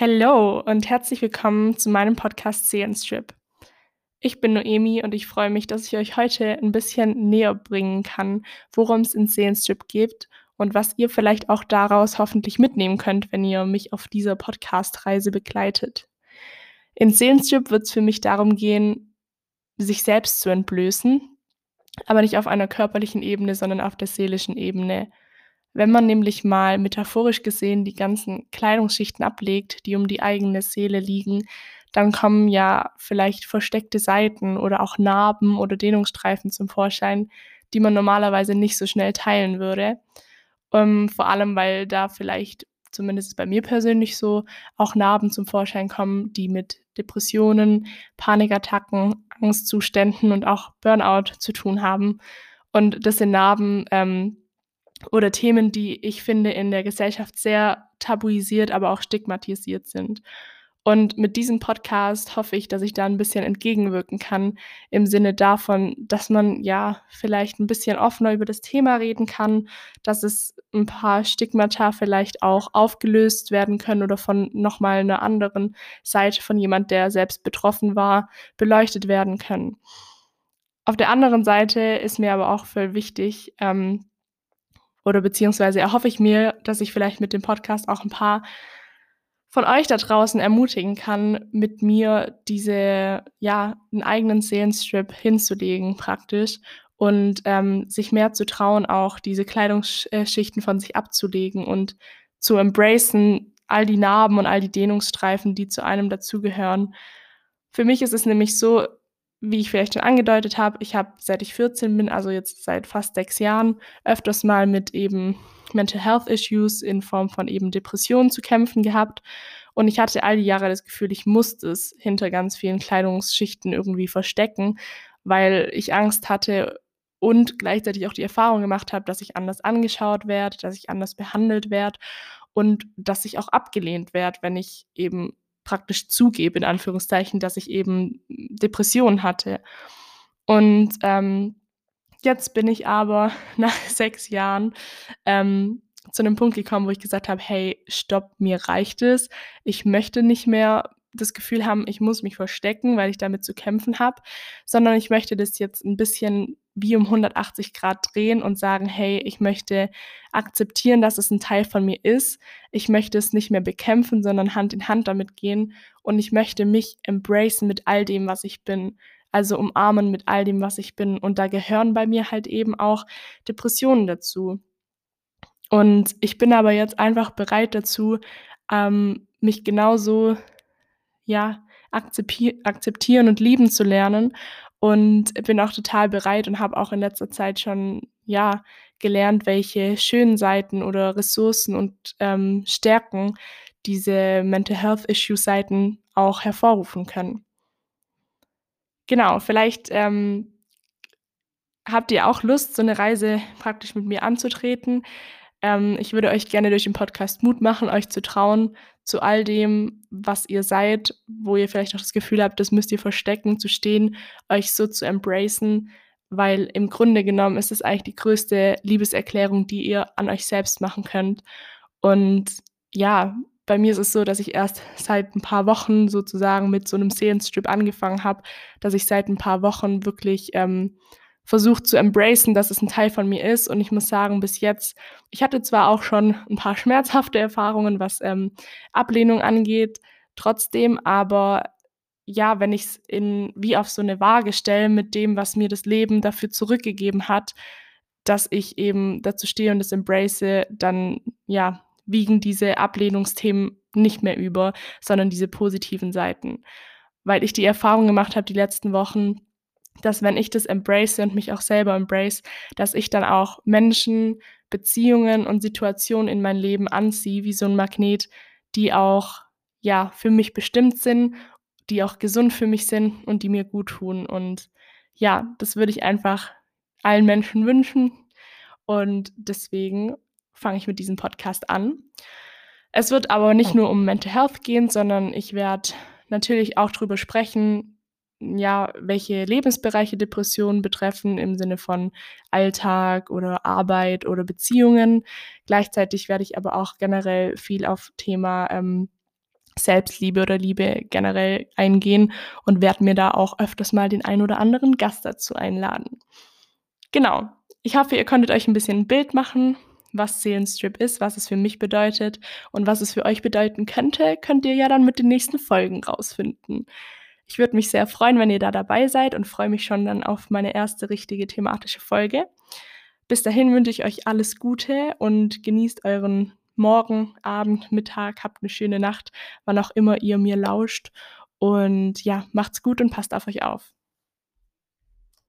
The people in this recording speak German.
Hallo und herzlich willkommen zu meinem Podcast Seelenstrip. Ich bin Noemi und ich freue mich, dass ich euch heute ein bisschen näher bringen kann, worum es in Seelenstrip geht und was ihr vielleicht auch daraus hoffentlich mitnehmen könnt, wenn ihr mich auf dieser Podcast-Reise begleitet. In Seelenstrip wird es für mich darum gehen, sich selbst zu entblößen, aber nicht auf einer körperlichen Ebene, sondern auf der seelischen Ebene. Wenn man nämlich mal metaphorisch gesehen die ganzen Kleidungsschichten ablegt, die um die eigene Seele liegen, dann kommen ja vielleicht versteckte Seiten oder auch Narben oder Dehnungsstreifen zum Vorschein, die man normalerweise nicht so schnell teilen würde. Um, ähm, vor allem, weil da vielleicht, zumindest bei mir persönlich so, auch Narben zum Vorschein kommen, die mit Depressionen, Panikattacken, Angstzuständen und auch Burnout zu tun haben. Und das sind Narben, ähm, oder Themen, die ich finde in der Gesellschaft sehr tabuisiert, aber auch stigmatisiert sind. Und mit diesem Podcast hoffe ich, dass ich da ein bisschen entgegenwirken kann, im Sinne davon, dass man ja vielleicht ein bisschen offener über das Thema reden kann, dass es ein paar Stigmata vielleicht auch aufgelöst werden können oder von nochmal einer anderen Seite von jemand, der selbst betroffen war, beleuchtet werden können. Auf der anderen Seite ist mir aber auch voll wichtig, ähm, oder beziehungsweise erhoffe ich mir, dass ich vielleicht mit dem Podcast auch ein paar von euch da draußen ermutigen kann, mit mir diese, ja, einen eigenen Seelenstrip hinzulegen praktisch und ähm, sich mehr zu trauen, auch diese Kleidungsschichten von sich abzulegen und zu embracen, all die Narben und all die Dehnungsstreifen, die zu einem dazugehören. Für mich ist es nämlich so, wie ich vielleicht schon angedeutet habe, ich habe seit ich 14 bin, also jetzt seit fast sechs Jahren, öfters mal mit eben Mental Health Issues in Form von eben Depressionen zu kämpfen gehabt. Und ich hatte all die Jahre das Gefühl, ich musste es hinter ganz vielen Kleidungsschichten irgendwie verstecken, weil ich Angst hatte und gleichzeitig auch die Erfahrung gemacht habe, dass ich anders angeschaut werde, dass ich anders behandelt werde und dass ich auch abgelehnt werde, wenn ich eben praktisch zugebe, in Anführungszeichen, dass ich eben Depressionen hatte. Und ähm, jetzt bin ich aber nach sechs Jahren ähm, zu einem Punkt gekommen, wo ich gesagt habe, hey, stopp, mir reicht es. Ich möchte nicht mehr das Gefühl haben, ich muss mich verstecken, weil ich damit zu kämpfen habe, sondern ich möchte das jetzt ein bisschen wie um 180 Grad drehen und sagen, hey, ich möchte akzeptieren, dass es ein Teil von mir ist. Ich möchte es nicht mehr bekämpfen, sondern Hand in Hand damit gehen und ich möchte mich embracen mit all dem, was ich bin. Also umarmen mit all dem, was ich bin. Und da gehören bei mir halt eben auch Depressionen dazu. Und ich bin aber jetzt einfach bereit dazu, ähm, mich genauso ja, akzeptieren und lieben zu lernen. Und bin auch total bereit und habe auch in letzter Zeit schon, ja, gelernt, welche schönen Seiten oder Ressourcen und ähm, Stärken diese Mental Health Issue Seiten auch hervorrufen können. Genau, vielleicht ähm, habt ihr auch Lust, so eine Reise praktisch mit mir anzutreten. Ähm, ich würde euch gerne durch den Podcast Mut machen, euch zu trauen, zu all dem, was ihr seid, wo ihr vielleicht auch das Gefühl habt, das müsst ihr verstecken, zu stehen, euch so zu embracen, weil im Grunde genommen ist es eigentlich die größte Liebeserklärung, die ihr an euch selbst machen könnt. Und ja, bei mir ist es so, dass ich erst seit ein paar Wochen sozusagen mit so einem Seelenstrip angefangen habe, dass ich seit ein paar Wochen wirklich ähm, versucht zu embracen, dass es ein Teil von mir ist. Und ich muss sagen, bis jetzt, ich hatte zwar auch schon ein paar schmerzhafte Erfahrungen, was ähm, Ablehnung angeht, trotzdem, aber ja, wenn ich es in wie auf so eine Waage stelle mit dem, was mir das Leben dafür zurückgegeben hat, dass ich eben dazu stehe und das embrace, dann ja, wiegen diese Ablehnungsthemen nicht mehr über, sondern diese positiven Seiten. Weil ich die Erfahrung gemacht habe die letzten Wochen, dass wenn ich das embrace und mich auch selber embrace, dass ich dann auch Menschen, Beziehungen und Situationen in mein Leben anziehe, wie so ein Magnet, die auch ja für mich bestimmt sind, die auch gesund für mich sind und die mir gut tun. Und ja, das würde ich einfach allen Menschen wünschen. Und deswegen fange ich mit diesem Podcast an. Es wird aber nicht nur um Mental Health gehen, sondern ich werde natürlich auch darüber sprechen, ja, welche Lebensbereiche Depressionen betreffen im Sinne von Alltag oder Arbeit oder Beziehungen. Gleichzeitig werde ich aber auch generell viel auf Thema ähm, Selbstliebe oder Liebe generell eingehen und werde mir da auch öfters mal den ein oder anderen Gast dazu einladen. Genau. Ich hoffe, ihr konntet euch ein bisschen ein Bild machen, was Seelenstrip ist, was es für mich bedeutet und was es für euch bedeuten könnte, könnt ihr ja dann mit den nächsten Folgen rausfinden. Ich würde mich sehr freuen, wenn ihr da dabei seid und freue mich schon dann auf meine erste richtige thematische Folge. Bis dahin wünsche ich euch alles Gute und genießt euren Morgen, Abend, Mittag, habt eine schöne Nacht, wann auch immer ihr mir lauscht. Und ja, macht's gut und passt auf euch auf.